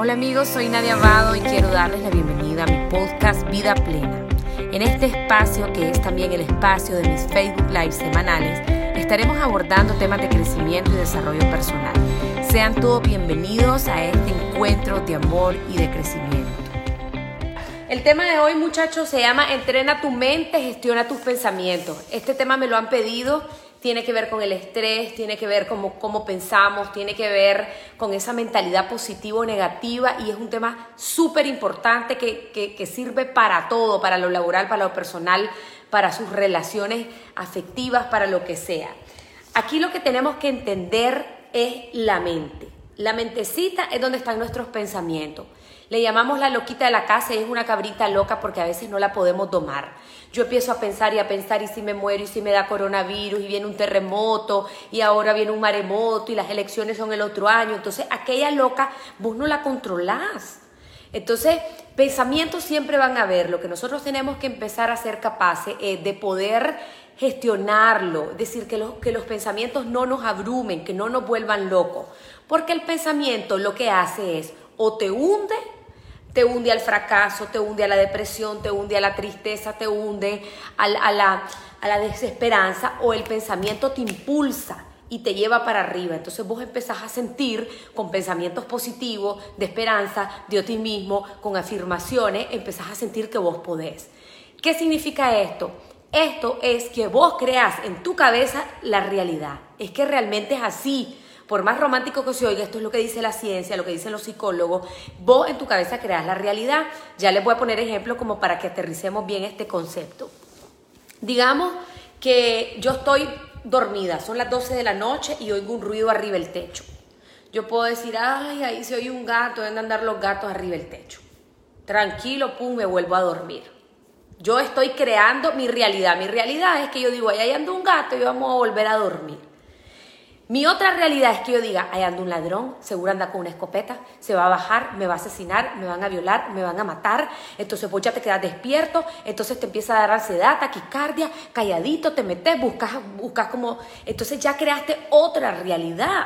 Hola amigos, soy Nadia Abado y quiero darles la bienvenida a mi podcast Vida Plena. En este espacio, que es también el espacio de mis Facebook Live semanales, estaremos abordando temas de crecimiento y desarrollo personal. Sean todos bienvenidos a este encuentro de amor y de crecimiento. El tema de hoy, muchachos, se llama Entrena tu mente, gestiona tus pensamientos. Este tema me lo han pedido tiene que ver con el estrés, tiene que ver con cómo pensamos, tiene que ver con esa mentalidad positiva o negativa y es un tema súper importante que, que, sirve para todo, para lo laboral, para lo personal, para sus relaciones afectivas, para lo que sea. Aquí lo que tenemos que entender es la mente. La mentecita es donde están nuestros pensamientos. Le llamamos la loquita de la casa y es una cabrita loca porque a veces no la podemos domar. Yo empiezo a pensar y a pensar y si me muero y si me da coronavirus y viene un terremoto y ahora viene un maremoto y las elecciones son el otro año. Entonces aquella loca vos no la controlás. Entonces, pensamientos siempre van a haber. Lo que nosotros tenemos que empezar a ser capaces es de poder gestionarlo, es decir, que los, que los pensamientos no nos abrumen, que no nos vuelvan locos. Porque el pensamiento lo que hace es o te hunde te hunde al fracaso, te hunde a la depresión, te hunde a la tristeza, te hunde a la, a la desesperanza o el pensamiento te impulsa y te lleva para arriba. Entonces vos empezás a sentir con pensamientos positivos, de esperanza, de optimismo, con afirmaciones, empezás a sentir que vos podés. ¿Qué significa esto? Esto es que vos creas en tu cabeza la realidad. Es que realmente es así por más romántico que se oiga, esto es lo que dice la ciencia, lo que dicen los psicólogos, vos en tu cabeza creas la realidad. Ya les voy a poner ejemplos como para que aterricemos bien este concepto. Digamos que yo estoy dormida, son las 12 de la noche y oigo un ruido arriba del techo. Yo puedo decir, ay, ahí se oye un gato, deben andar los gatos arriba del techo. Tranquilo, pum, me vuelvo a dormir. Yo estoy creando mi realidad. Mi realidad es que yo digo, ahí anda un gato y vamos a volver a dormir. Mi otra realidad es que yo diga, ahí anda un ladrón, seguro anda con una escopeta, se va a bajar, me va a asesinar, me van a violar, me van a matar, entonces vos ya te quedas despierto, entonces te empieza a dar ansiedad, taquicardia, calladito, te metes, buscas, buscas como, entonces ya creaste otra realidad.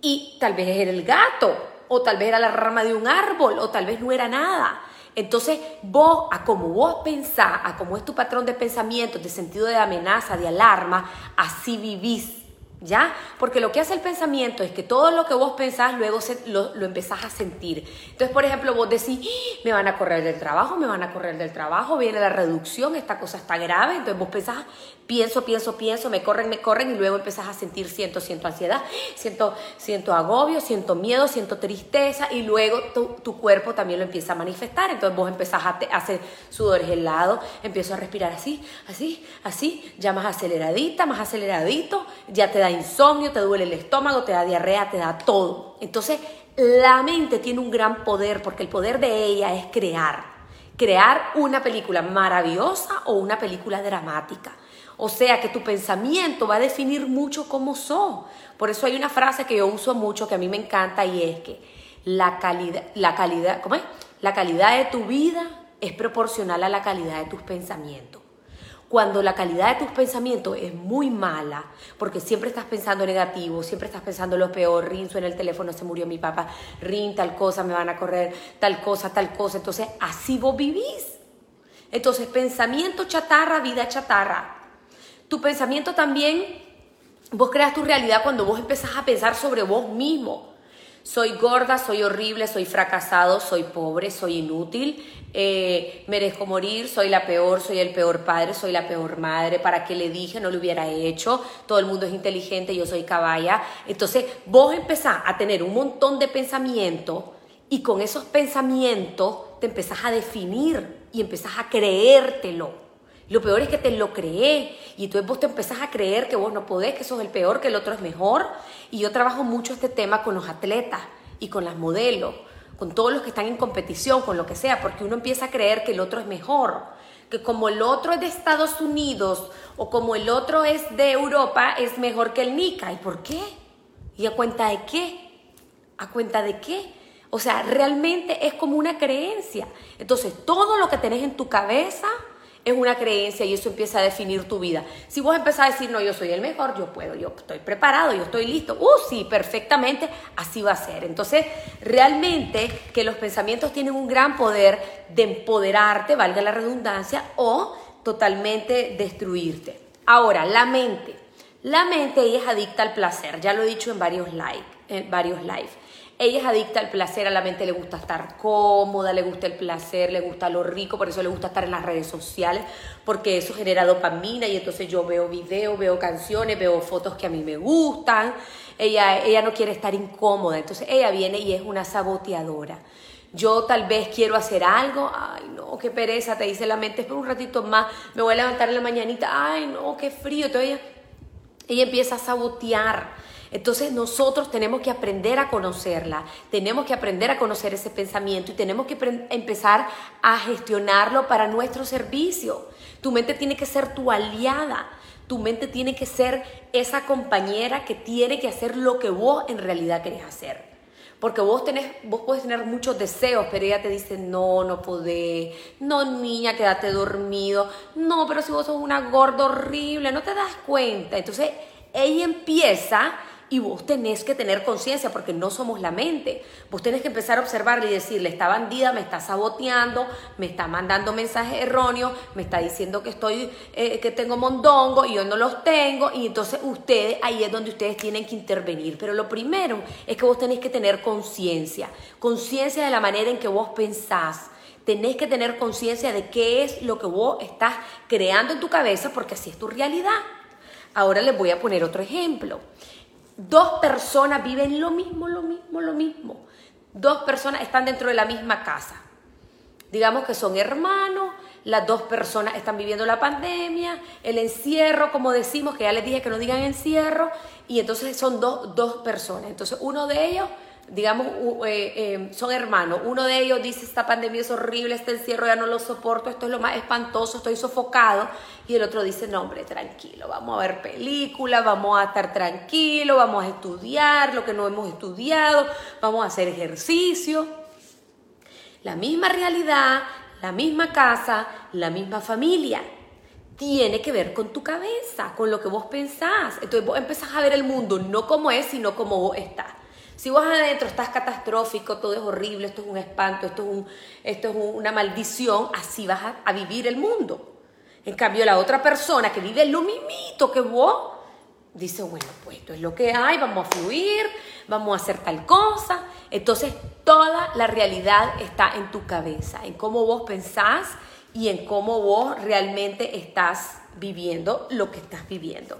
Y tal vez era el gato, o tal vez era la rama de un árbol, o tal vez no era nada. Entonces, vos, a como vos pensás, a como es tu patrón de pensamiento, de sentido de amenaza, de alarma, así vivís. ¿Ya? Porque lo que hace el pensamiento es que todo lo que vos pensás luego lo, empezás a sentir. Entonces, por ejemplo, vos decís, ¡Ah! me van a correr del trabajo, me van a correr del trabajo, viene la reducción, esta cosa está grave. Entonces vos pensás, pienso, pienso, pienso, me corren, me corren y luego empezás a sentir, siento, siento ansiedad, siento, siento agobio, siento miedo, siento tristeza y luego tu, cuerpo también lo empieza a manifestar. Entonces vos empezás a, hacer sudores helados, empiezo a respirar así, así, así, ya más aceleradita, más aceleradito, ya te da insomnio, te duele el estómago, te da diarrea, te da todo. Entonces, la mente tiene un gran poder porque el poder de ella es crear. Crear una película maravillosa o una película dramática. O sea que tu pensamiento va a definir mucho cómo sos. Por eso hay una frase que yo uso mucho que a mí me encanta y es que la calidad, la calidad, ¿cómo es? La calidad de tu vida es proporcional a la calidad de tus pensamientos. Cuando la calidad de tus pensamientos es muy mala, porque siempre estás pensando negativo, siempre estás pensando lo peor, Rin, en el teléfono, se murió mi papá, Rin, tal cosa, me van a correr, tal cosa, tal cosa. Entonces, así vos vivís. Entonces, pensamiento chatarra, vida chatarra. Tu pensamiento también, vos creas tu realidad cuando vos empezás a pensar sobre vos mismo. Soy gorda, soy horrible, soy fracasado, soy pobre, soy inútil, eh, merezco morir, soy la peor, soy el peor padre, soy la peor madre, ¿para qué le dije? No lo hubiera hecho, todo el mundo es inteligente, yo soy caballa. Entonces vos empezás a tener un montón de pensamientos y con esos pensamientos te empezás a definir y empezás a creértelo. Lo peor es que te lo creé y entonces vos te empezás a creer que vos no podés, que sos el peor, que el otro es mejor. Y yo trabajo mucho este tema con los atletas y con las modelos con todos los que están en competición, con lo que sea, porque uno empieza a creer que el otro es mejor, que como el otro es de Estados Unidos o como el otro es de Europa, es mejor que el Nica. ¿Y por qué? ¿Y a cuenta de qué? ¿A cuenta de qué? O sea, realmente es como una creencia. Entonces, todo lo que tenés en tu cabeza es una creencia y eso empieza a definir tu vida. Si vos empezás a decir, no, yo soy el mejor, yo puedo, yo estoy preparado, yo estoy listo, uh, sí, perfectamente, así va a ser. Entonces, realmente que los pensamientos tienen un gran poder de empoderarte, valga la redundancia, o totalmente destruirte. Ahora, la mente. La mente, es adicta al placer, ya lo he dicho en varios live, en varios live. Ella es adicta al placer, a la mente le gusta estar cómoda, le gusta el placer, le gusta lo rico, por eso le gusta estar en las redes sociales, porque eso genera dopamina y entonces yo veo videos, veo canciones, veo fotos que a mí me gustan. Ella, ella no quiere estar incómoda, entonces ella viene y es una saboteadora. Yo tal vez quiero hacer algo, ay no, qué pereza, te dice la mente, espera un ratito más, me voy a levantar en la mañanita, ay no, qué frío, entonces ella empieza a sabotear entonces nosotros tenemos que aprender a conocerla, tenemos que aprender a conocer ese pensamiento y tenemos que empezar a gestionarlo para nuestro servicio. Tu mente tiene que ser tu aliada, tu mente tiene que ser esa compañera que tiene que hacer lo que vos en realidad querés hacer. Porque vos, tenés, vos puedes tener muchos deseos, pero ella te dice, no, no podés, no niña, quédate dormido, no, pero si vos sos una gorda horrible, no te das cuenta. Entonces ella empieza y vos tenés que tener conciencia porque no somos la mente. Vos tenés que empezar a observarle y decirle, esta bandida me está saboteando, me está mandando mensajes erróneos, me está diciendo que estoy, eh, que tengo mondongo y yo no los tengo. Y entonces ustedes, ahí es donde ustedes tienen que intervenir. Pero lo primero es que vos tenés que tener conciencia, conciencia de la manera en que vos pensás tenés que tener conciencia de qué es lo que vos estás creando en tu cabeza, porque así es tu realidad. Ahora les voy a poner otro ejemplo dos personas viven lo mismo, lo mismo, lo mismo. Dos personas están dentro de la misma casa. Digamos que son hermanos, las dos personas están viviendo la pandemia, el encierro, como decimos, que ya les dije que no digan encierro, y entonces son dos, dos personas. Entonces uno de ellos digamos, eh, son hermanos. Uno de ellos dice, esta pandemia es horrible, este encierro ya no lo soporto, esto es lo más espantoso, estoy sofocado. Y el otro dice, no, hombre, tranquilo, vamos a ver películas, vamos a estar tranquilos, vamos a estudiar lo que no hemos estudiado, vamos a hacer ejercicio. La misma realidad, la misma casa, la misma familia. Tiene que ver con tu cabeza, con lo que vos pensás. Entonces vos empezás a ver el mundo no como es, sino como vos estás. Si vos adentro estás catastrófico, todo es horrible, esto es un espanto, esto es, un, esto es una maldición, así vas a, vivir el mundo. En cambio, la otra persona que vive lo mismito que vos, dice, bueno, pues esto es lo que hay, vamos a fluir, vamos a hacer tal cosa. Entonces, toda la realidad está en tu cabeza, en cómo vos pensás y en cómo vos realmente estás viviendo lo que estás viviendo.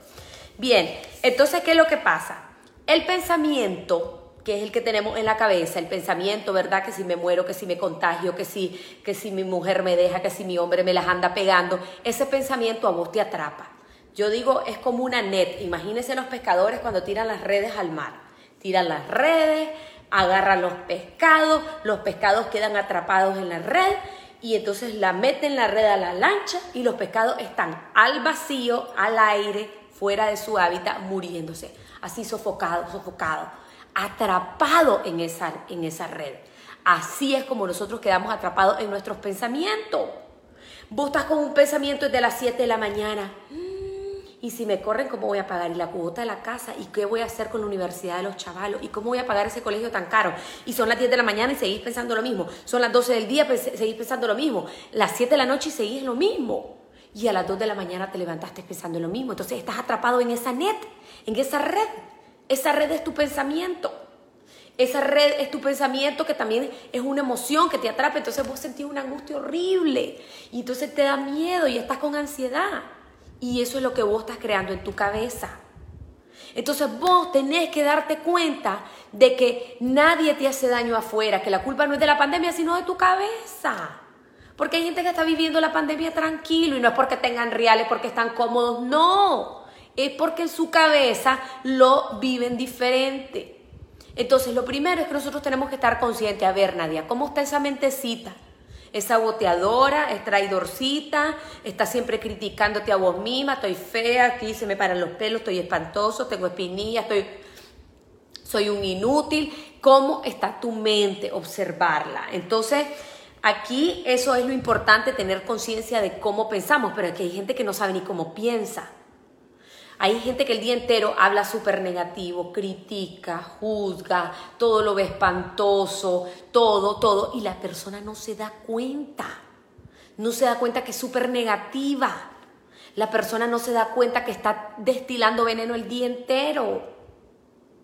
Bien, entonces, ¿qué es lo que pasa? El pensamiento que es el que tenemos en la cabeza, el pensamiento, ¿verdad? Que si me muero, que si me contagio, que si, que si mi mujer me deja, que si mi hombre me las anda pegando, ese pensamiento a vos te atrapa. Yo digo, es como una net. Imagínense los pescadores cuando tiran las redes al mar. Tiran las redes, agarran los pescados, los pescados quedan atrapados en la red y entonces la meten la red a la lancha y los pescados están al vacío, al aire, fuera de su hábitat, muriéndose, así sofocados, sofocados atrapado en esa, en esa red. Así es como nosotros quedamos atrapados en nuestros pensamientos. Vos estás con un pensamiento desde las 7 de la mañana. Mm, y si me corren, ¿cómo voy a pagar? la cuota de la casa? ¿Y qué voy a hacer con la universidad de los chavalos? ¿Y cómo voy a pagar ese colegio tan caro? Y son las 10 de la mañana y seguís pensando lo mismo. Son las 12 del día y seguís pensando lo mismo. Las 7 de la noche y seguís lo mismo. Y a las 2 de la mañana te levantaste pensando lo mismo. Entonces estás atrapado en esa net, en esa red. Esa red es tu pensamiento. Esa red es tu pensamiento que también es una emoción que te atrapa. Entonces vos sentís una angustia horrible y entonces te da miedo y estás con ansiedad. Y eso es lo que vos estás creando en tu cabeza. Entonces vos tenés que darte cuenta de que nadie te hace daño afuera, que la culpa no es de la pandemia, sino de tu cabeza. Porque hay gente que está viviendo la pandemia tranquilo y no es porque tengan reales, porque están cómodos, no es porque en su cabeza lo viven diferente. Entonces, lo primero es que nosotros tenemos que estar conscientes. A ver, Nadia, ¿cómo está esa mentecita? Es saboteadora, es traidorcita, está siempre criticándote a vos misma, estoy fea, aquí se me paran los pelos, estoy espantoso, tengo espinillas, estoy, soy un inútil. ¿Cómo está tu mente? Observarla. Entonces, aquí eso es lo importante, tener conciencia de cómo pensamos, pero aquí hay gente que no sabe ni cómo piensa. Hay gente que el día entero habla súper negativo, critica, juzga, todo lo ve espantoso, todo, todo, y la persona no se da cuenta. No se da cuenta que es súper negativa. La persona no se da cuenta que está destilando veneno el día entero.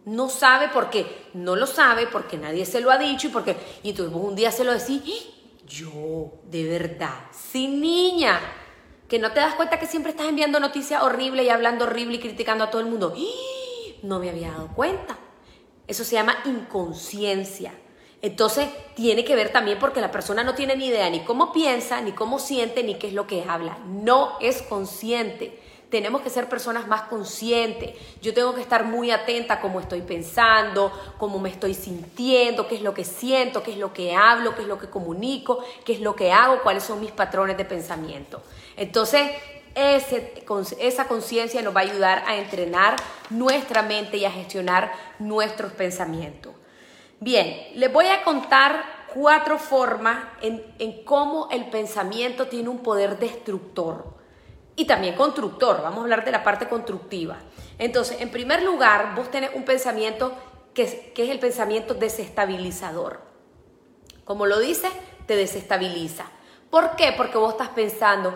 No sabe porque no lo sabe, porque nadie se lo ha dicho y porque y tú un día se lo decís, ¡Ah! yo, de verdad, sin niña, que no te das cuenta que siempre estás enviando noticias horribles y hablando horrible y criticando a todo el mundo. No me había dado cuenta. Eso se llama inconsciencia. Entonces tiene que ver también porque la persona no tiene ni idea ni cómo piensa, ni cómo siente, ni qué es lo que habla. No es consciente. Tenemos que ser personas más conscientes. Yo tengo que estar muy atenta a cómo estoy pensando, cómo me estoy sintiendo, qué es lo que siento, qué es lo que hablo, qué es lo que comunico, qué es lo que hago, cuáles son mis patrones de pensamiento. Entonces, esa conciencia nos va a ayudar a entrenar nuestra mente y a gestionar nuestros pensamientos. Bien, les voy a contar cuatro formas en, en, cómo el pensamiento tiene un poder destructor y también constructor. Vamos a hablar de la parte constructiva. Entonces, en primer lugar, vos tenés un pensamiento que es, el pensamiento desestabilizador. Como lo dice, te desestabiliza. ¿Por qué? Porque vos estás pensando,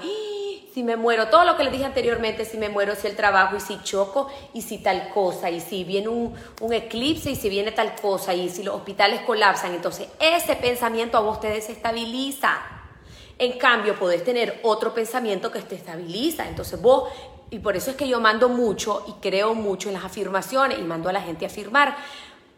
si me muero, todo lo que les dije anteriormente, si me muero, si el trabajo, y si choco, y si tal cosa, y si viene un, un eclipse, y si viene tal cosa, y si los hospitales colapsan. Entonces, ese pensamiento a vos te desestabiliza. En cambio, podés tener otro pensamiento que te estabiliza. Entonces, vos y por eso es que yo mando mucho y creo mucho en las afirmaciones y mando a la gente a afirmar.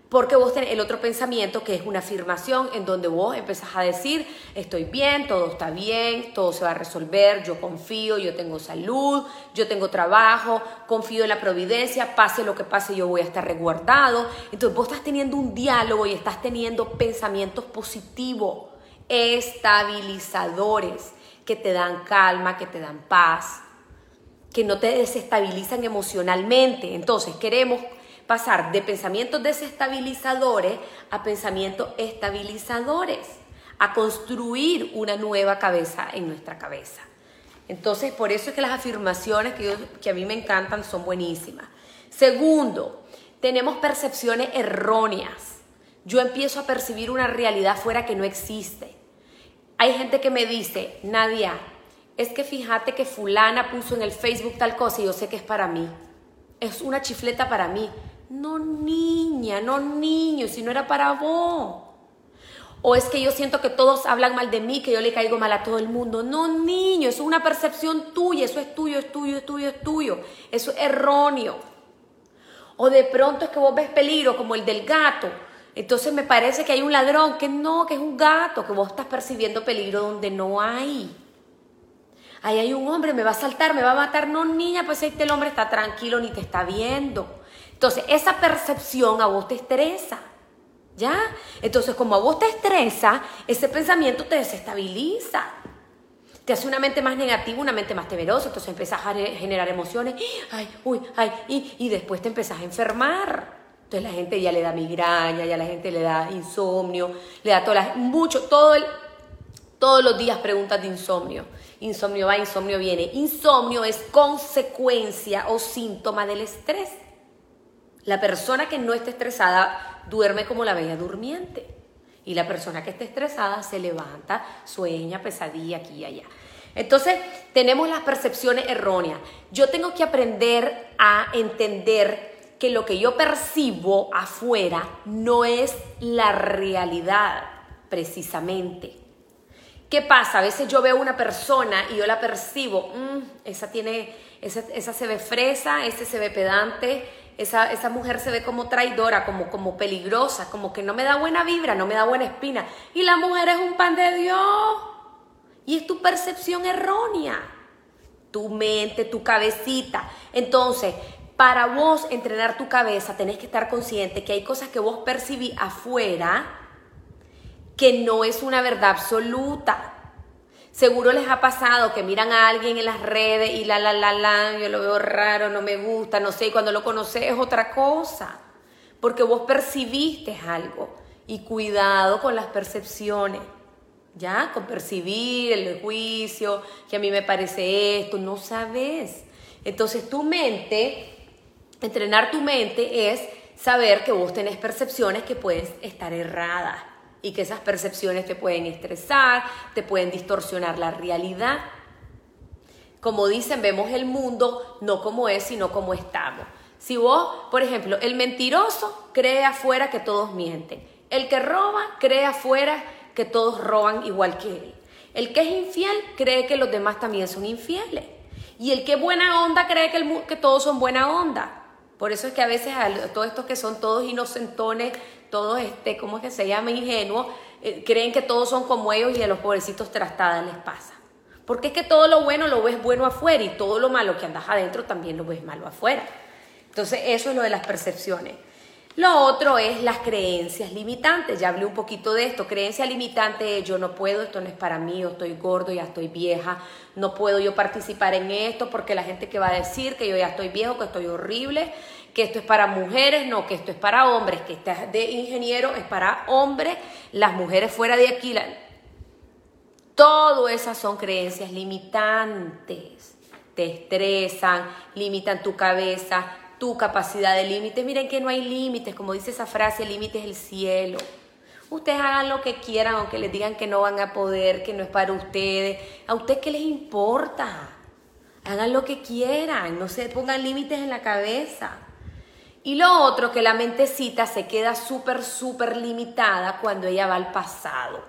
Porque vos tenés el otro pensamiento que es una afirmación en donde vos empezás a decir, estoy bien, todo está bien, todo se va a resolver, yo confío, yo tengo salud, yo tengo trabajo, confío en la providencia, pase lo que pase, yo voy a estar resguardado. Entonces vos estás teniendo un diálogo y estás teniendo pensamientos positivos, estabilizadores, que te dan calma, que te dan paz, que no te desestabilizan emocionalmente. Entonces queremos pasar de pensamientos desestabilizadores a pensamientos estabilizadores, a construir una nueva cabeza en nuestra cabeza. Entonces, por eso es que las afirmaciones que, que a mí me encantan son buenísimas. Segundo, tenemos percepciones erróneas. Yo empiezo a percibir una realidad fuera que no existe. Hay gente que me dice, Nadia, es que fíjate que fulana puso en el Facebook tal cosa y yo sé que es para mí. Es una chifleta para mí. No niña, no niño, si no era para vos. O es que yo siento que todos hablan mal de mí, que yo le caigo mal a todo el mundo. No, niño, eso es una percepción tuya, eso es tuyo, es tuyo, es tuyo, es tuyo. Eso es erróneo. O de pronto es que vos ves peligro, como el del gato. Entonces me parece que hay un ladrón, que no, que es un gato, que vos estás percibiendo peligro donde no hay. Ahí hay un hombre, me va a saltar, me va a matar. No, niña, pues este el hombre está tranquilo, ni te está viendo. Entonces, esa percepción a vos te estresa. ¿Ya? Entonces, como a vos te estresa, ese pensamiento te desestabiliza. Te hace una mente más negativa, una mente más temerosa. Entonces empiezas a generar emociones. Ay, uy, ay, y, y después te empezás a enfermar. Entonces la gente ya le da migraña, ya la gente le da insomnio, le da todas mucho, todo el, todos los días preguntas de insomnio. Insomnio va, insomnio viene. Insomnio es consecuencia o síntoma del estrés. La persona que no esté estresada duerme como la bella durmiente. Y la persona que esté estresada se levanta, sueña, pesadilla aquí y allá. Entonces, tenemos las percepciones erróneas. Yo tengo que aprender a entender que lo que yo percibo afuera no es la realidad, precisamente. ¿Qué pasa? A veces yo veo una persona y yo la percibo, mm, esa tiene, esa, esa se ve fresa, ese se ve pedante, esa, mujer se ve como traidora, como, como peligrosa, como que no me da buena vibra, no me da buena espina. Y la mujer es un pan de Dios. Y es tu percepción errónea. Tu mente, tu cabecita. Entonces, para vos entrenar tu cabeza, tenés que estar consciente que hay cosas que vos percibís afuera que no es una verdad absoluta. Seguro les ha pasado que miran a alguien en las redes y la, la, la, la, yo lo veo raro, no me gusta, no sé, y cuando lo conoces es otra cosa, porque vos percibiste algo. Y cuidado con las percepciones. ¿ya? Con percibir el juicio, que a mí me parece esto, no sabes. Entonces tu mente, entrenar tu mente es saber que vos tenés percepciones que pueden estar erradas y que esas percepciones te pueden estresar, te pueden distorsionar la realidad. Como dicen, vemos el mundo no como es, sino como estamos. Si vos, por ejemplo, el mentiroso cree afuera que todos mienten. El que roba cree afuera que todos roban igual que él. El que es infiel cree que los demás también son infieles. Y el que es buena onda cree que, que todos son buena onda. Por eso es que a veces a todos estos que son todos inocentones, todos, este, ¿cómo es que se llama? Ingenuos, eh, creen que todos son como ellos y a los pobrecitos trastadas les pasa. Porque es que todo lo bueno lo ves bueno afuera y todo lo malo que andas adentro también lo ves malo afuera. Entonces eso es lo de las percepciones. Lo otro es las creencias limitantes. Ya hablé un poquito de esto. Creencia limitante yo no puedo, esto no es para mí, yo estoy gordo, ya estoy vieja, no puedo yo participar en esto porque la gente que va a decir que yo ya estoy viejo, que estoy horrible, que esto es para mujeres, no, que esto es para hombres, que este de ingeniero es para hombres, las mujeres fuera de aquí. Todo esas son creencias limitantes. Te estresan, limitan tu cabeza, tu capacidad de límite. Miren que no hay límites, como dice esa frase, el límite es el cielo. Ustedes hagan lo que quieran, aunque les digan que no van a poder, que no es para ustedes. ¿A ustedes qué les importa? Hagan lo que quieran, no se pongan límites en la cabeza. Y lo otro, que la mentecita se queda súper, súper limitada cuando ella va al pasado.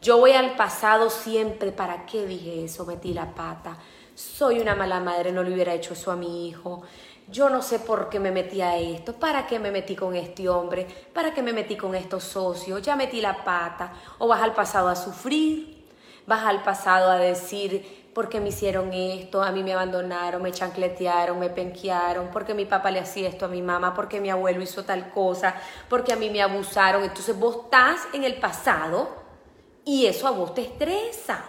Yo voy al pasado siempre, ¿para qué dije eso? Metí la pata. Soy una mala madre, no le hubiera hecho eso a mi hijo yo no sé por qué me metí a esto, para qué me metí con este hombre, para qué me metí con estos socios, ya metí la pata, o vas al pasado a sufrir, vas al pasado a decir, ¿por qué me hicieron esto? A mí me abandonaron, me chancletearon, me penquearon, porque mi papá le hacía esto a mi mamá, porque mi abuelo hizo tal cosa, porque a mí me abusaron. Entonces vos estás en el pasado y eso a vos te estresa,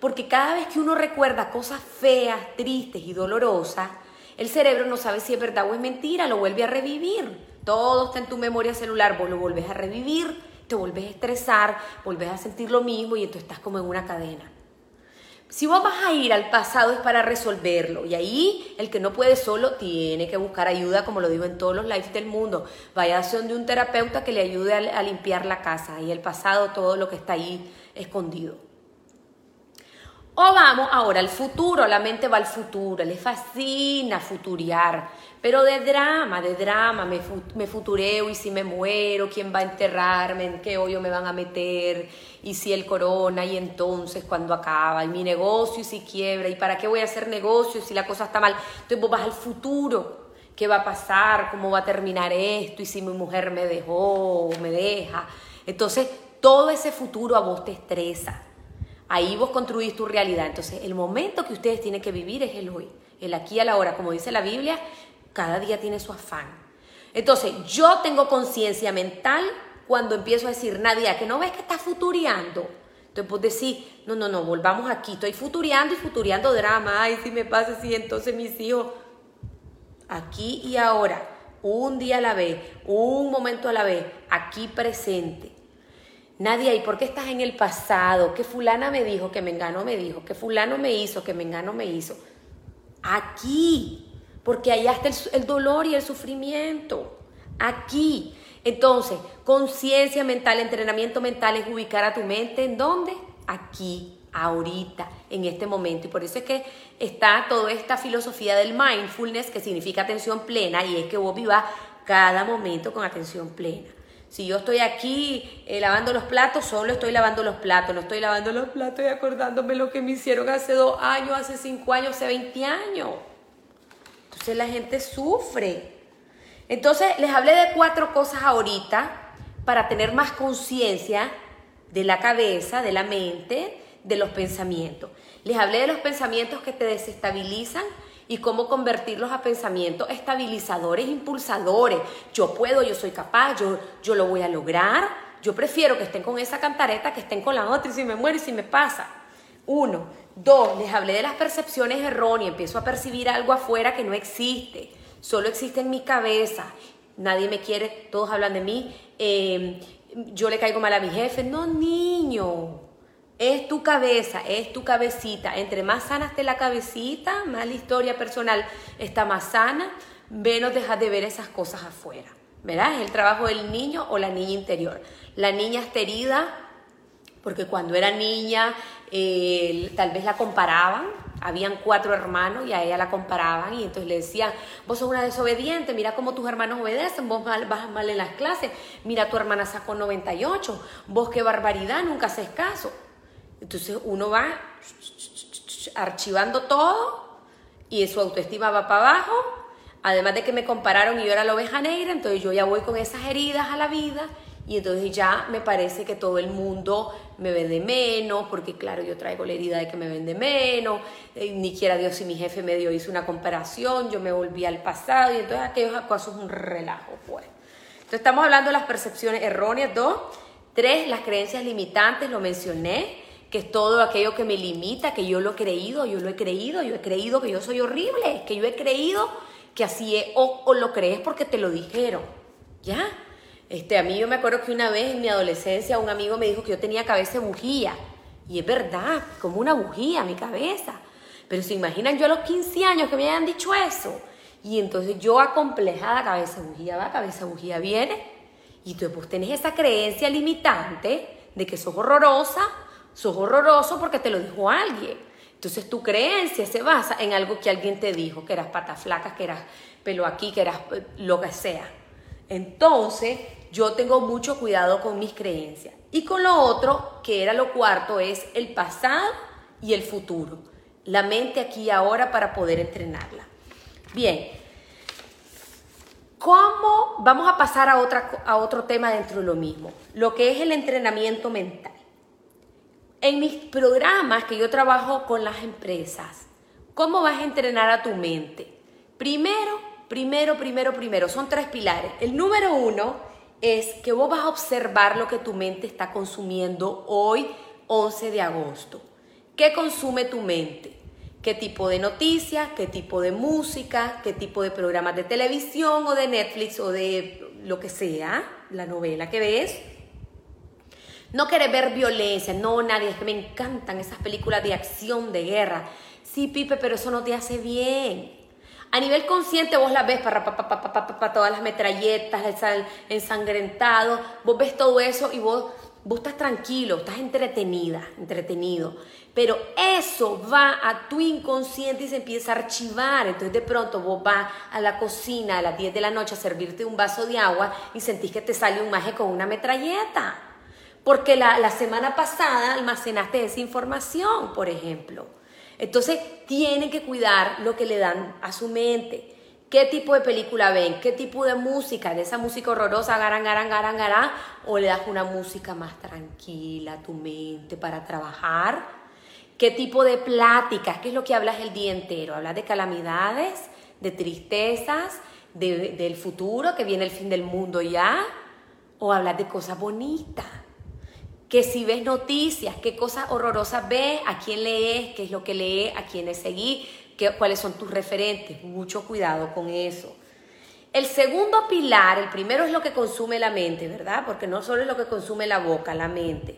porque cada vez que uno recuerda cosas feas, tristes y dolorosas, el cerebro no sabe si es verdad o es mentira, lo vuelve a revivir. Todo está en tu memoria celular, vos lo vuelves a revivir, te vuelves a estresar, vuelves a sentir lo mismo y entonces estás como en una cadena. Si vos vas a ir al pasado es para resolverlo y ahí el que no puede solo tiene que buscar ayuda, como lo digo en todos los lives del mundo. Vaya a de un terapeuta que le ayude a limpiar la casa y el pasado, todo lo que está ahí escondido. O vamos ahora al futuro, la mente va al futuro, le fascina futuriar, pero de drama, de drama, me, me futureo y si me muero, quién va a enterrarme, en qué hoyo me van a meter, y si el corona, y entonces cuando acaba, y mi negocio y si quiebra, y para qué voy a hacer negocio si la cosa está mal. Entonces vos vas al futuro, qué va a pasar, cómo va a terminar esto, y si mi mujer me dejó o me deja. Entonces todo ese futuro a vos te estresa. Ahí vos construís tu realidad. Entonces, el momento que ustedes tienen que vivir es el hoy, el aquí a la hora. Como dice la Biblia, cada día tiene su afán. Entonces, yo tengo conciencia mental cuando empiezo a decir, Nadia, que no ves que estás futuriando. Entonces vos decís, no, no, no, volvamos aquí. Estoy futuriando y futuriando drama. Ay, si me pasa así, entonces mis hijos, aquí y ahora, un día a la vez, un momento a la vez, aquí presente. Nadia, ¿y por qué estás en el pasado? Que fulana me dijo, que Mengano me dijo, que fulano me hizo, que Mengano me hizo. Aquí, porque allá está el, dolor y el sufrimiento. Aquí. Entonces, conciencia mental, entrenamiento mental es ubicar a tu mente en dónde? Aquí, ahorita, en este momento. Y por eso es que está toda esta filosofía del mindfulness, que significa atención plena, y es que vos vivas cada momento con atención plena. Si yo estoy aquí eh, lavando los platos, solo estoy lavando los platos, no estoy lavando los platos y acordándome lo que me hicieron hace dos años, hace cinco años, hace 20 años. Entonces la gente sufre. Entonces les hablé de cuatro cosas ahorita para tener más conciencia de la cabeza, de la mente, de los pensamientos. Les hablé de los pensamientos que te desestabilizan, y cómo convertirlos a pensamientos estabilizadores, impulsadores. Yo puedo, yo soy capaz, yo, yo lo voy a lograr. Yo prefiero que estén con esa cantareta que estén con la otra y si me muero y si me pasa. Uno. Dos, les hablé de las percepciones erróneas. Empiezo a percibir algo afuera que no existe. Solo existe en mi cabeza. Nadie me quiere, todos hablan de mí. Em, yo le caigo mal a mi jefe. No, niño. Es tu cabeza, es tu cabecita. Entre más sana esté la cabecita, más la historia personal está más sana, menos dejas de ver esas cosas afuera. ¿Verdad? Es el trabajo del niño o la niña interior. La niña está herida porque cuando era niña eh, tal vez la comparaban, habían cuatro hermanos y a ella la comparaban y entonces le decían, vos sos una desobediente, mira cómo tus hermanos obedecen, vos vas mal en las clases, mira tu hermana sacó 98, vos qué barbaridad, nunca haces caso. Entonces uno va archivando todo y su autoestima va para abajo, además de que me compararon y yo era la oveja negra, entonces yo ya voy con esas heridas a la vida y entonces ya me parece que todo el mundo me ve de menos, porque claro, yo traigo la herida de que me ven de menos, eh, ni quiera Dios si mi jefe me dio, hizo una comparación, yo me volví al pasado y entonces aquellos es un relajo, pues. Entonces estamos hablando de las percepciones erróneas, dos. Tres, las creencias limitantes, lo mencioné, que es todo aquello que me limita, que yo lo he creído, yo lo he creído, yo he creído que yo soy horrible, que yo he creído que así es, o, o lo crees porque te lo dijeron, ¿ya? Este, a mí yo me acuerdo que una vez en mi adolescencia un amigo me dijo que yo tenía cabeza de bujía. Y es verdad, como una bujía mi cabeza. Pero se imaginan yo a los 15 años que me hayan dicho eso. Y entonces yo acomplejada, cabeza bujía va, cabeza bujía viene. Y tú pues tenés esa creencia limitante de que sos horrorosa, sos horroroso porque te lo dijo alguien. Entonces tu creencia se basa en algo que alguien te dijo, que eras patas flacas, que eras pelo aquí, que eras eh, lo que sea. Entonces, yo tengo mucho cuidado con mis creencias. Y con lo otro, que era lo cuarto, es el pasado y el futuro. La mente aquí y ahora para poder entrenarla. Bien, ¿cómo vamos a pasar a, otra, a otro tema dentro de lo mismo? Lo que es el entrenamiento mental. En mis programas que yo trabajo con las empresas, ¿cómo vas a entrenar a tu mente? Primero, primero, primero, primero, son tres pilares. El número uno es que vos vas a observar lo que tu mente está consumiendo hoy, 11 de agosto. ¿Qué consume tu mente? ¿Qué tipo de noticias? ¿Qué tipo de música? ¿Qué tipo de programas de televisión o de Netflix o de lo que sea, la novela que ves? No quieres ver violencia, no, nadie, es que me encantan esas películas de acción, de guerra. Sí, Pipe, pero eso no te hace bien. A nivel consciente vos la ves para, para, todas las metralletas, el ensangrentado, vos ves todo eso y vos, vos estás tranquilo, estás entretenida, entretenido. Pero eso va a tu inconsciente y se empieza a archivar. Entonces de pronto vos vas a la cocina a las 10 de la noche a servirte un vaso de agua y sentís que te sale un maje con una metralleta. Porque la, la semana pasada almacenaste esa información, por ejemplo. Entonces, tienen que cuidar lo que le dan a su mente. ¿Qué tipo de película ven? ¿Qué tipo de música? ¿De esa música horrorosa, garan, garan, garan, garan? ¿O le das una música más tranquila a tu mente para trabajar? ¿Qué tipo de pláticas? ¿Qué es lo que hablas el día entero? ¿Hablas de calamidades, de tristezas, del futuro, que viene el fin del mundo ya? ¿O hablas de cosas bonitas? Que si ves noticias, qué cosas horrorosas ves, a quién lees, qué es lo que lees, a quiénes seguís, cuáles son tus referentes. Mucho cuidado con eso. El segundo pilar, el primero es lo que consume la mente, ¿verdad? Porque no solo es lo que consume la boca, la mente.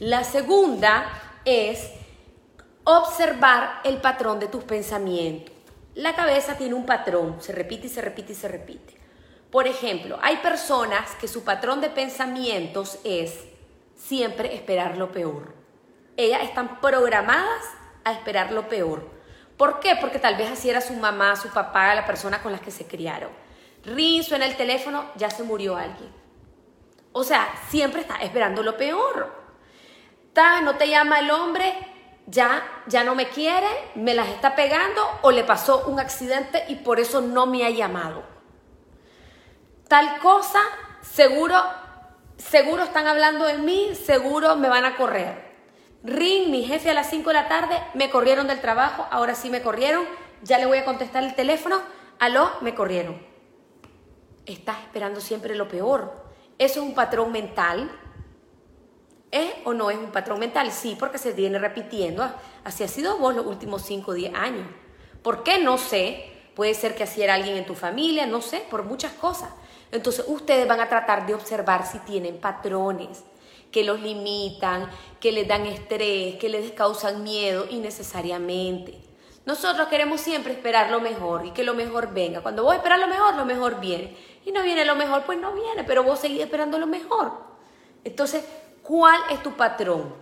La segunda es observar el patrón de tus pensamientos. La cabeza tiene un patrón, se repite y se repite y se repite. Por ejemplo, hay personas que su patrón de pensamientos es siempre esperar lo peor. Ellas están programadas a esperar lo peor. ¿Por qué? Porque tal vez así era su mamá, su papá, la persona con la que se criaron. Rinzo en el teléfono, ya se murió alguien. O sea, siempre está esperando lo peor. Ta, no te llama el hombre, ya, ya no me quiere, me las está pegando o le pasó un accidente y por eso no me ha llamado. Tal cosa, seguro seguro están hablando de mí, seguro me van a correr. Ring, mi jefe a las 5 de la tarde, me corrieron del trabajo, ahora sí me corrieron, ya le voy a contestar el teléfono, aló, me corrieron. Estás esperando siempre lo peor. ¿Eso es un patrón mental? ¿Es o no es un patrón mental? Sí, porque se viene repitiendo. Así ha sido vos los últimos 5 o 10 años. ¿Por qué? No sé. Puede ser que así era alguien en tu familia, no sé, por muchas cosas. Entonces ustedes van a tratar de observar si tienen patrones. que los limitan, que les dan estrés, que les causan miedo innecesariamente. Nosotros queremos siempre esperar lo mejor y que lo mejor venga. Cuando vos esperas lo mejor, lo mejor viene. Y no viene lo mejor, pues no viene, pero vos seguís esperando lo mejor. Entonces, ¿cuál es tu patrón?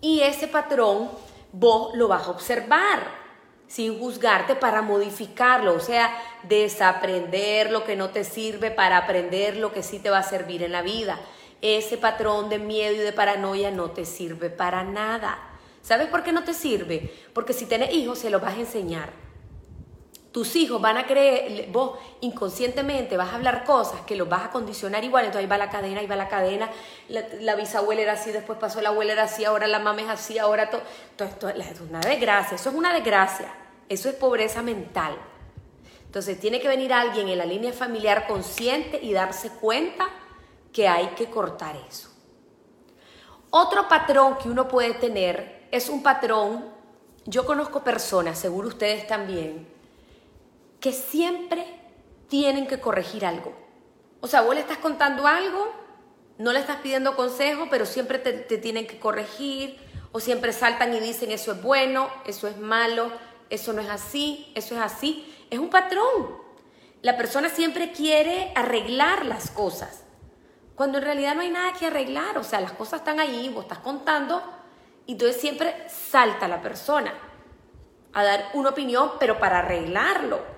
Y ese patrón vos lo vas a observar sin juzgarte para modificarlo, o sea, desaprender lo que no te sirve para aprender lo que sí te va a servir en la vida. Ese patrón de miedo y de paranoia no te sirve para nada. ¿Sabes por qué no te sirve? Porque si tienes hijos se los vas a enseñar. Tus hijos van a creer, vos inconscientemente vas a hablar cosas que los vas a condicionar igual, entonces ahí va la cadena, ahí va la cadena, la, bisabuela era así, después pasó la abuela era así, ahora la mamá es así, ahora todo. Esto, esto es una desgracia, eso es una desgracia, eso es pobreza mental. Entonces tiene que venir alguien en la línea familiar consciente y darse cuenta que hay que cortar eso. Otro patrón que uno puede tener es un patrón, yo conozco personas, seguro ustedes también, que siempre tienen que corregir algo. O sea, vos le estás contando algo, no le estás pidiendo consejo, pero siempre te, tienen que corregir, o siempre saltan y dicen eso es bueno, eso es malo, eso no es así, eso es así. Es un patrón. La persona siempre quiere arreglar las cosas, cuando en realidad no hay nada que arreglar. O sea, las cosas están ahí, vos estás contando y entonces siempre salta la persona a dar una opinión, pero para arreglarlo.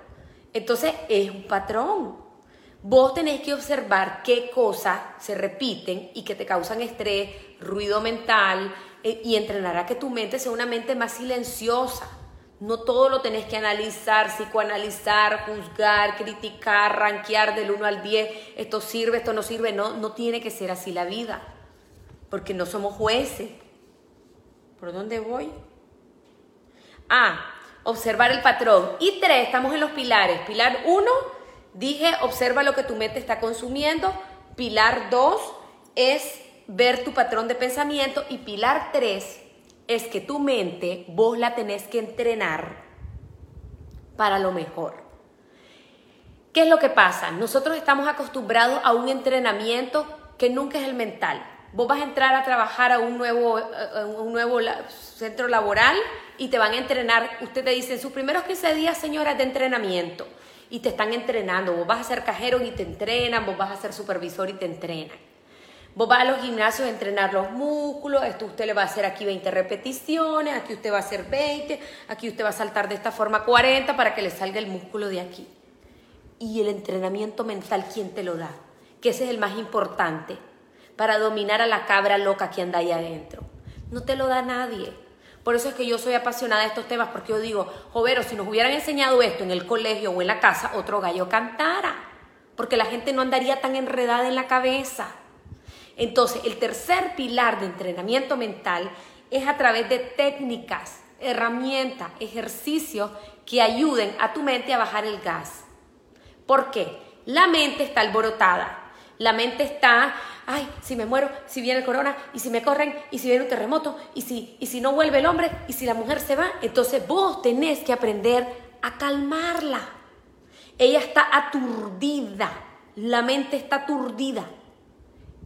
Entonces es un patrón. Vos tenés que observar qué cosas se repiten y que te causan estrés, ruido mental eh, y entrenar a que tu mente sea una mente más silenciosa. No todo lo tenés que analizar, psicoanalizar, juzgar, criticar, rankear del 1 al 10. Esto sirve, esto no sirve. No, no tiene que ser así la vida. Porque no somos jueces. ¿Por dónde voy? Ah, observar el patrón. Y tres, estamos en los pilares. Pilar uno, dije, observa lo que tu mente está consumiendo. Pilar dos es ver tu patrón de pensamiento. Y pilar tres es que tu mente vos la tenés que entrenar para lo mejor. ¿Qué es lo que pasa? Nosotros estamos acostumbrados a un entrenamiento que nunca es el mental. Vos vas a entrar a trabajar a un nuevo, un nuevo centro laboral y te van a entrenar. Usted te dice, sus primeros 15 días, señora, de entrenamiento. Y te están entrenando. Vos vas a ser cajero y te entrenan. Vos vas a ser supervisor y te entrenan. Vos vas a los gimnasios a entrenar los músculos. Esto usted le va a hacer aquí 20 repeticiones. Aquí usted va a hacer 20. Aquí usted va a saltar de esta forma 40 para que le salga el músculo de aquí. Y el entrenamiento mental, ¿quién te lo da? Que ese es el más importante para dominar a la cabra loca que anda ahí adentro. No te lo da nadie. Por eso es que yo soy apasionada de estos temas, porque yo digo, jovero, si nos hubieran enseñado esto en el colegio o en la casa, otro gallo cantara, porque la gente no andaría tan enredada en la cabeza. Entonces, el tercer pilar de entrenamiento mental es a través de técnicas, herramientas, ejercicios que ayuden a tu mente a bajar el gas. ¿Por qué? La mente está alborotada. La mente está, ay, si me muero, si viene el corona, y si me corren, y si viene un terremoto, y si, y si no vuelve el hombre, y si la mujer se va, entonces vos tenés que aprender a calmarla. Ella está aturdida, la mente está aturdida.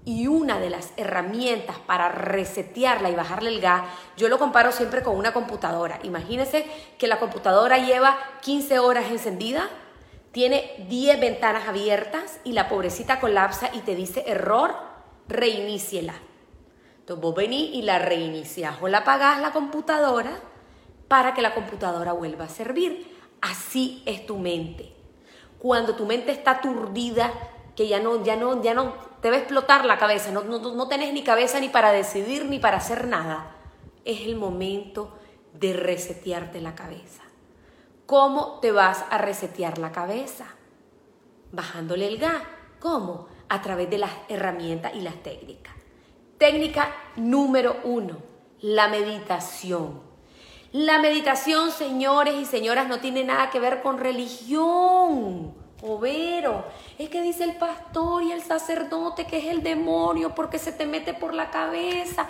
Y una de las herramientas para resetearla y bajarle el gas, yo lo comparo siempre con una computadora. Imagínense que la computadora lleva 15 horas encendida tiene 10 ventanas abiertas y la pobrecita colapsa y te dice error, reiníciela. Entonces vos venís y la reinicias o la apagás la computadora para que la computadora vuelva a servir. Así es tu mente. Cuando tu mente está aturdida, que ya no, ya no, ya no te va a explotar la cabeza, no, no, no tenés ni cabeza ni para decidir ni para hacer nada, es el momento de resetearte la cabeza. ¿Cómo te vas a resetear la cabeza? Bajándole el gas. ¿Cómo? A través de las herramientas y las técnicas. Técnica número uno, la meditación. La meditación, señores y señoras, no tiene nada que ver con religión. Overo, es que dice el pastor y el sacerdote que es el demonio porque se te mete por la cabeza.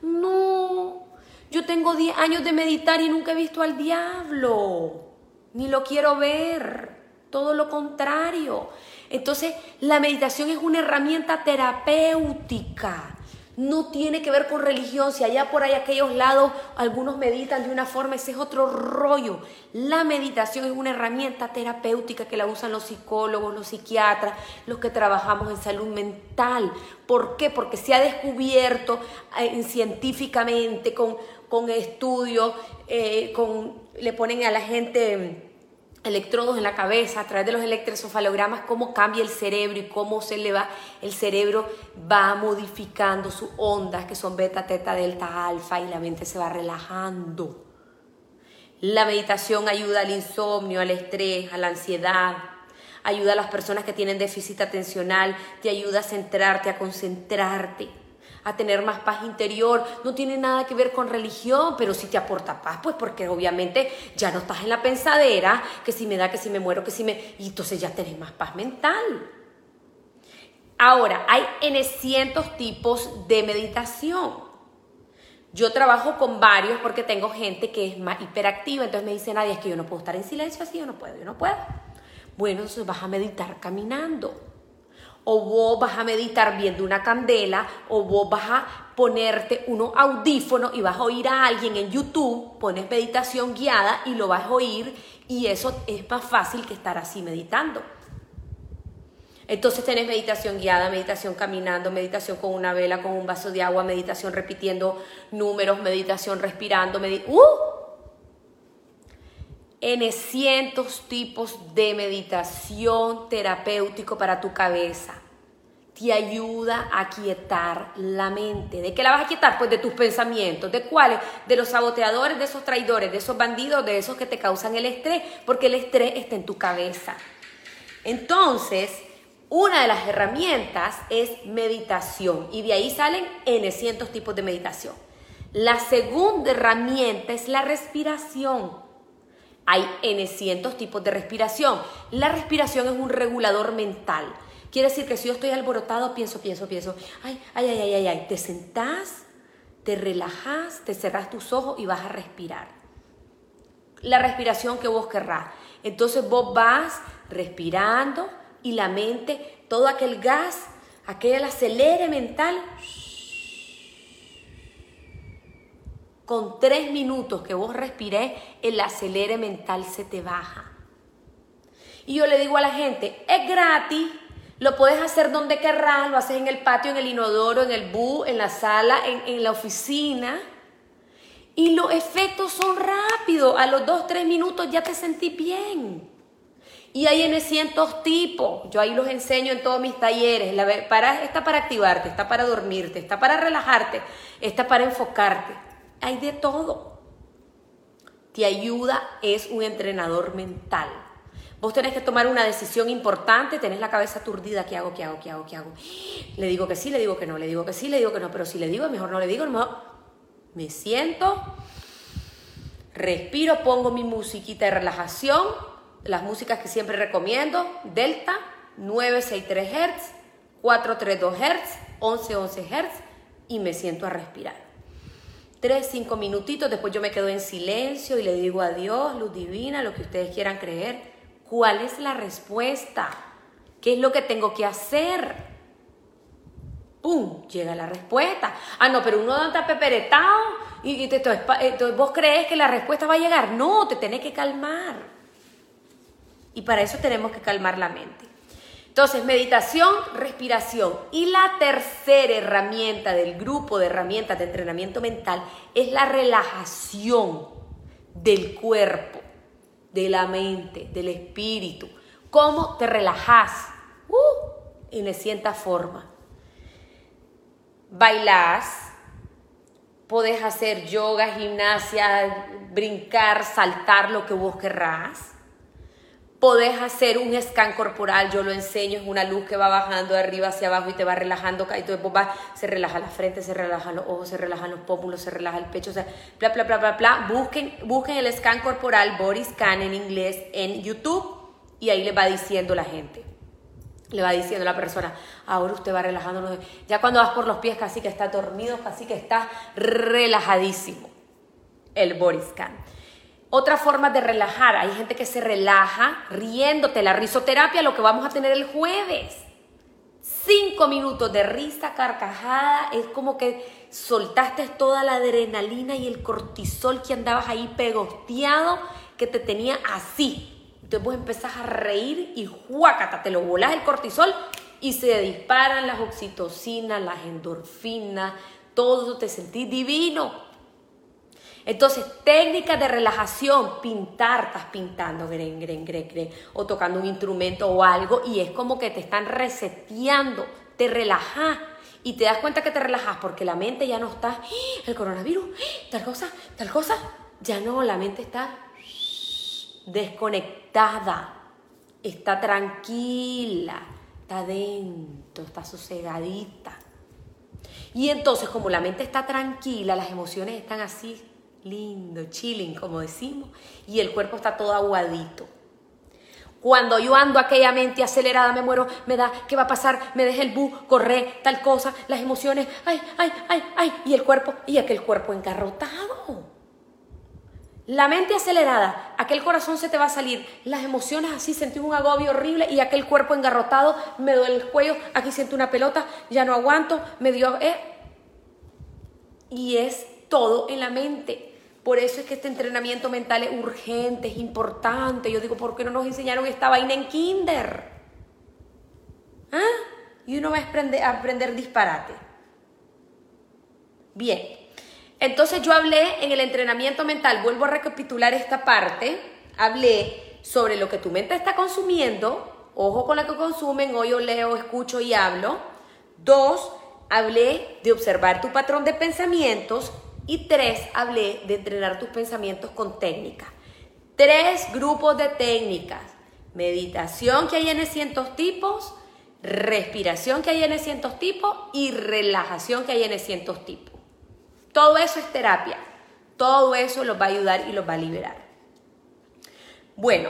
No, yo tengo 10 años de meditar y nunca he visto al diablo ni lo quiero ver, todo lo contrario. Entonces, la meditación es una herramienta terapéutica. No tiene que ver con religión. Si allá por ahí aquellos lados algunos meditan de una forma, ese es otro rollo. La meditación es una herramienta terapéutica que la usan los psicólogos, los psiquiatras, los que trabajamos en salud mental. ¿Por qué? Porque se ha descubierto eh, científicamente con, con estudios, eh, con, le ponen a la gente electrodos en la cabeza, a través de los electroencefalogramas, cómo cambia el cerebro y cómo se le va, el cerebro va modificando sus ondas, que son beta, teta, delta, alfa, y la mente se va relajando. La meditación ayuda al insomnio, al estrés, a la ansiedad, ayuda a las personas que tienen déficit atencional, te ayuda a centrarte, a concentrarte a tener más paz interior. No tiene nada que ver con religión, pero sí te aporta paz, pues porque obviamente ya no estás en la pensadera, que si me da, que si me muero, que si me... Y entonces ya tenés más paz mental. Ahora, hay N cientos tipos de meditación. Yo trabajo con varios porque tengo gente que es más hiperactiva, entonces me dice nadie, es que yo no puedo estar en silencio así, yo no puedo, yo no puedo. Bueno, entonces vas a meditar caminando o vos vas a meditar viendo una candela, o vos vas a ponerte unos audífonos y vas a oír a alguien en YouTube, pones meditación guiada y lo vas a oír y eso es más fácil que estar así meditando. Entonces tenés meditación guiada, meditación caminando, meditación con una vela, con un vaso de agua, meditación repitiendo números, meditación respirando, ¡uh! N cientos tipos de meditación terapéutico para tu cabeza. Te ayuda a quietar la mente. ¿De qué la vas a quietar? Pues de tus pensamientos. ¿De cuáles? De los saboteadores, de esos traidores, de esos bandidos, de esos que te causan el estrés, porque el estrés está en tu cabeza. Entonces, una de las herramientas es meditación y de ahí salen N cientos tipos de meditación. La segunda herramienta es la respiración. Hay N cientos tipos de respiración. La respiración es un regulador mental. Quiere decir que si yo estoy alborotado, pienso, pienso, pienso, ay, ay, ay, ay, ay, te sentás, te relajas, te cerras tus ojos y vas a respirar. La respiración que vos querrás. Entonces vos vas respirando y la mente, todo aquel gas, aquel acelere mental, con tres minutos que vos respiré, el acelere mental se te baja. Y yo le digo a la gente, es gratis, lo puedes hacer donde querrás, lo haces en el patio, en el inodoro, en el bus, en la sala, en, en la oficina. Y los efectos son rápidos, a los dos, tres minutos ya te sentí bien. Y hay en cientos tipos, yo ahí los enseño en todos mis talleres. La, para, está para activarte, está para dormirte, está para relajarte, está para enfocarte hay de todo. Te ayuda, es un entrenador mental. Vos tenés que tomar una decisión importante, tenés la cabeza aturdida, ¿qué hago, qué hago, qué hago, qué hago? Le digo que sí, le digo que no, le digo que sí, le digo que no, pero si le digo, mejor no le digo, mejor me siento, respiro, pongo mi musiquita de relajación, las músicas que siempre recomiendo, Delta, 963 Hz, 432 Hz, 1111 Hz, y me siento a respirar tres, cinco minutitos, después yo me quedo en silencio y le digo a Dios, luz divina, lo que ustedes quieran creer. ¿Cuál es la respuesta? ¿Qué es lo que tengo que hacer? ¡Pum! Llega la respuesta. Ah, no, pero uno anda peperetado y, y te, entonces vos crees que la respuesta va a llegar. No, te tenés que calmar. Y para eso tenemos que calmar la mente. Entonces, meditación, respiración. Y la tercera herramienta del grupo de herramientas de entrenamiento mental es la relajación del cuerpo, de la mente, del espíritu. ¿Cómo te relajas? Uh, en la cierta forma. Bailás, podés hacer yoga, gimnasia, brincar, saltar, lo que vos querrás Podés hacer un scan corporal, yo lo enseño, es una luz que va bajando de arriba hacia abajo y te va relajando, y entonces va, se relaja la frente, se relajan los ojos, se relajan los pómulos, se relaja el pecho, o sea, bla, bla, bla, bla, bla. Busquen, busquen el scan corporal, body scan en inglés, en YouTube, y ahí le va diciendo la gente. Le va diciendo la persona, ahora usted va relajando. Ya cuando vas por los pies casi que está dormido, casi que está relajadísimo. El body scan. Otra forma de relajar, hay gente que se relaja riéndote, la risoterapia, lo que vamos a tener el jueves. Cinco minutos de risa, carcajada, es como que soltaste toda la adrenalina y el cortisol que andabas ahí pegosteado, que te tenía así. Entonces vos empezás a reír y juácata, te lo volás el cortisol y se disparan las oxitocinas, las endorfinas, todo te sentís divino. Entonces, técnicas de relajación, pintar, estás pintando, gren, gren, gren, gren, o tocando un instrumento o algo, y es como que te están reseteando, te relajas y te das cuenta que te relajas porque la mente ya no está, ¡Ah! el coronavirus, ¡Ah! tal cosa, tal cosa, ya no, la mente está desconectada, está tranquila, está dentro, está sosegadita. Y entonces, como la mente está tranquila, las emociones están así lindo, chilling, como decimos, y el cuerpo está todo aguadito. Cuando yo ando aquella mente acelerada, me muero, me da, ¿qué va a pasar? Me deja el bu, corre, tal cosa, las emociones, ay, ay, ay, ay, y el cuerpo, y aquel cuerpo engarrotado. La mente acelerada, aquel corazón se te va a salir, las emociones así, sentí un agobio horrible y aquel cuerpo engarrotado, me duele el cuello, aquí siento una pelota, ya no aguanto, me dio, eh. Y es todo en la mente. Por eso es que este entrenamiento mental es urgente, es importante. Yo digo, ¿por qué no nos enseñaron esta vaina en kinder? ¿Ah? Y uno va a aprender, disparate. Bien, entonces yo hablé en el entrenamiento mental, vuelvo a recapitular esta parte, hablé sobre lo que tu mente está consumiendo, ojo con lo que consumen, hoy yo leo, escucho y hablo. Dos, hablé de observar tu patrón de pensamientos y tres, hablé de entrenar tus pensamientos con técnica. Tres grupos de técnicas. Meditación que hay en cientos tipos, respiración que hay en cientos tipos y relajación que hay en cientos tipos. Todo eso es terapia. Todo eso los va a ayudar y los va a liberar. Bueno,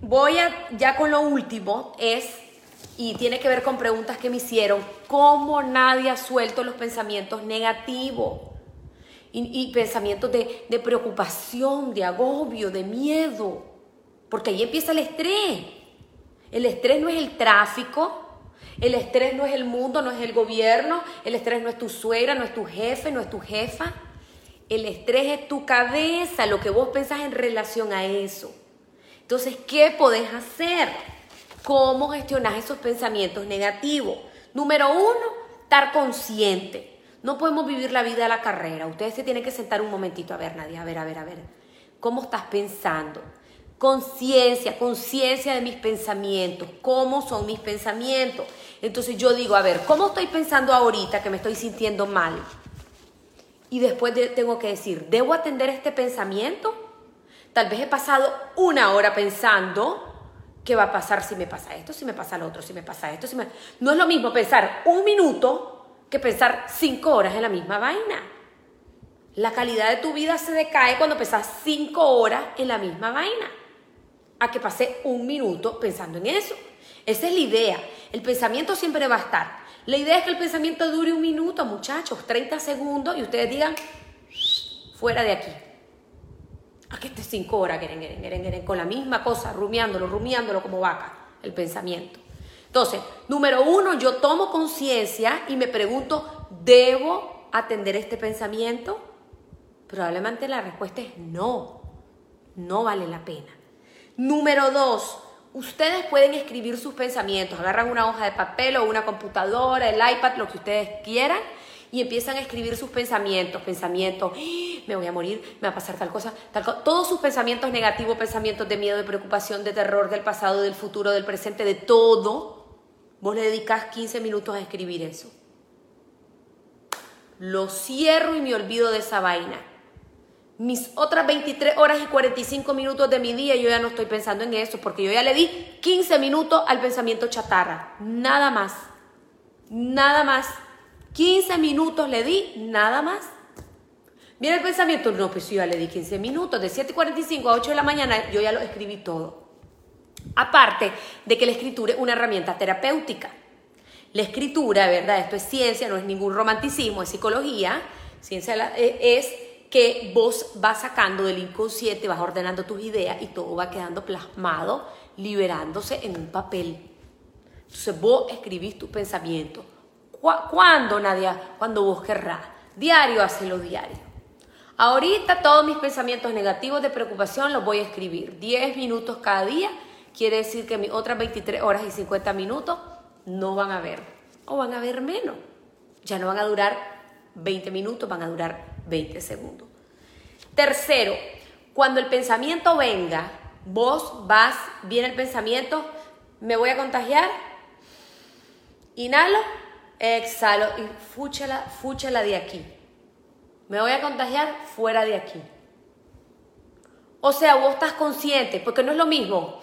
voy a ya con lo último es y tiene que ver con preguntas que me hicieron, ¿cómo nadie ha suelto los pensamientos negativos? Y, pensamientos de, de preocupación, de agobio, de miedo, porque ahí empieza el estrés. El estrés no es el tráfico, el estrés no es el mundo, no es el gobierno, el estrés no es tu suegra, no es tu jefe, no es tu jefa. El estrés es tu cabeza, lo que vos pensás en relación a eso. Entonces, ¿qué podés hacer? ¿Cómo gestionar esos pensamientos negativos? Número uno, estar consciente. No podemos vivir la vida a la carrera. Ustedes se tienen que sentar un momentito a ver, nadie, a ver, a ver, a ver. ¿Cómo estás pensando? Conciencia, conciencia de mis pensamientos. ¿Cómo son mis pensamientos? Entonces yo digo, a ver, ¿cómo estoy pensando ahorita que me estoy sintiendo mal? Y después tengo que decir, ¿debo atender este pensamiento? Tal vez he pasado una hora pensando qué va a pasar si me pasa esto, si me pasa lo otro, si me pasa esto, si me... No es lo mismo pensar un minuto que pensar cinco horas en la misma vaina. La calidad de tu vida se decae cuando pensás cinco horas en la misma vaina. A que pase un minuto pensando en eso. Esa es la idea. El pensamiento siempre va a estar. La idea es que el pensamiento dure un minuto, muchachos, 30 segundos, y ustedes digan, fuera de aquí. A que esté cinco horas, con la misma cosa, rumiándolo, rumiándolo como vaca, el pensamiento. Entonces, número uno, yo tomo conciencia y me pregunto, ¿debo atender este pensamiento? Probablemente la respuesta es no, no vale la pena. Número dos, ustedes pueden escribir sus pensamientos, agarran una hoja de papel o una computadora, el iPad, lo que ustedes quieran, y empiezan a escribir sus pensamientos, pensamientos, ¡Ah! me voy a morir, me va a pasar tal cosa, tal cosa, todos sus pensamientos negativos, pensamientos de miedo, de preocupación, de terror, del pasado, del futuro, del presente, de todo, Vos le dedicas 15 minutos a escribir eso. Lo cierro y me olvido de esa vaina. Mis otras 23 horas y 45 minutos de mi día yo ya no estoy pensando en eso porque yo ya le di 15 minutos al pensamiento chatarra. Nada más. Nada más. 15 minutos le di, nada más. Viene el pensamiento, no, pues yo ya le di 15 minutos, de 7.45 a 8 de la mañana yo ya lo escribí todo. Aparte de que la escritura es una herramienta terapéutica. La escritura, ¿verdad? Esto es ciencia, no es ningún romanticismo, es psicología. Ciencia eh, es que vos vas sacando del inconsciente, vas ordenando tus ideas y todo va quedando plasmado, liberándose en un papel. Entonces vos escribís tu pensamiento. ¿Cuándo, Nadia? Cuando vos querrás. Diario, hacelo diario. Ahorita todos mis pensamientos negativos de preocupación los voy a escribir. 10 minutos cada día quiere decir que mis otras 23 horas y 50 minutos no van a ver. O van a ver menos. Ya no van a durar 20 minutos, van a durar 20 segundos. Tercero, cuando el pensamiento venga, vos vas, viene el pensamiento, me voy a contagiar, inhalo, exhalo y fúchala, fúchala de aquí. Me voy a contagiar fuera de aquí. O sea, vos estás consciente, porque no es lo mismo.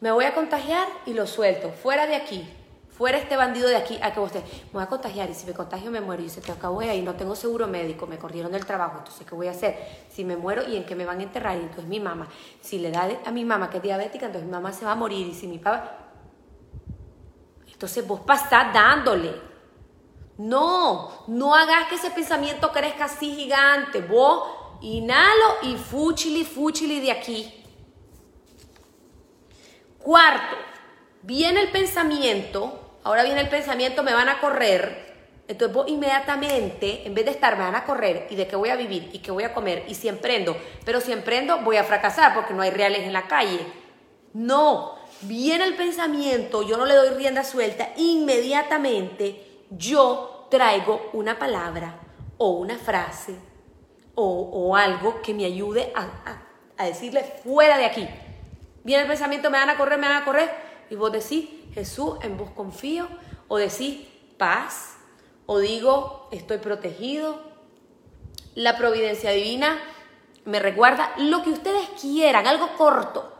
Me voy a contagiar y lo suelto, fuera de aquí. Fuera este bandido de aquí, a que usted me voy a contagiar y si me contagio me muero y se te acabó ahí, no tengo seguro médico, me corrieron del trabajo, entonces ¿qué voy a hacer? Si me muero y en qué me van a enterrar, y entonces mi mamá, si le da a mi mamá que es diabética, entonces mi mamá se va a morir y si mi papá... Entonces vos pasás dándole. No, no hagas que ese pensamiento crezca así gigante. Vos inhalo y fuchili, fuchili de aquí. Cuarto, viene el pensamiento ahora viene el pensamiento, me van a correr. Entonces vos inmediatamente, en vez de estar, me van a correr y de qué voy a vivir y qué voy a comer y si emprendo, pero si emprendo voy a fracasar porque no hay reales en la calle. No, viene el pensamiento, yo no le doy rienda suelta, inmediatamente yo traigo una palabra o una frase o, algo que me ayude a, a decirle fuera de aquí. Viene el pensamiento, me van a correr, me van a correr y vos decís, Jesús, en vos confío, o decís paz, o digo estoy protegido. La providencia divina me recuerda lo que ustedes quieran, algo corto.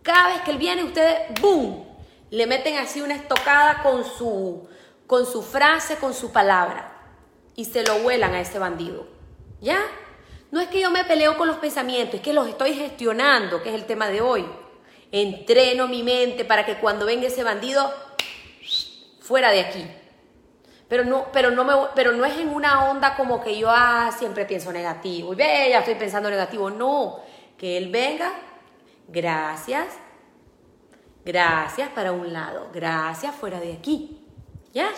Cada vez que él viene, ustedes, ¡boom! Le meten así una estocada con su, con su frase, con su palabra. Y se lo vuelan a ese bandido. ¿Ya? No es que yo me peleo con los pensamientos, es que los estoy gestionando, que es el tema de hoy. Entreno mi mente para que cuando venga ese bandido, fuera de aquí. Pero no, pero no, me, pero no es en una onda como que yo ah, siempre pienso negativo. Y ve, ya estoy pensando negativo. No, que él venga, gracias, gracias para un lado, gracias fuera de aquí. ¿Ya?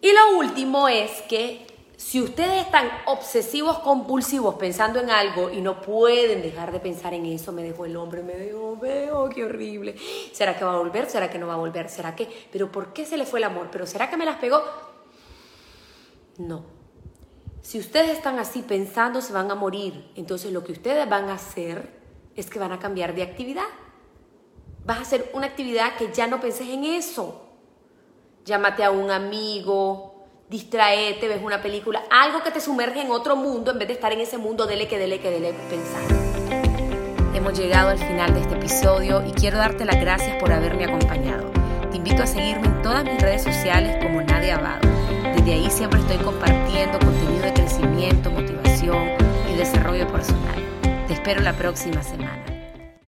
Y lo último es que si ustedes están obsesivos, compulsivos, pensando en algo y no pueden dejar de pensar en eso, me dejó el hombre, me dejó, veo, qué horrible. ¿Será que va a volver? ¿Será que no va a volver? ¿Será que? ¿Pero por qué se le fue el amor? ¿Pero será que me las pegó? No. Si ustedes están así pensando, se van a morir. Entonces lo que ustedes van a hacer es que van a cambiar de actividad. Vas a hacer una actividad que ya no penses en eso. Llámate a un amigo, distraete, ves una película, algo que te sumerge en otro mundo en vez de estar en ese mundo dele que dele que dele pensar. Hemos llegado al final de este episodio y quiero darte las gracias por haberme acompañado. Te invito a seguirme en todas mis redes sociales como Nadia Abado. Desde ahí siempre estoy compartiendo contenido de crecimiento, motivación y desarrollo personal. Te espero la próxima semana.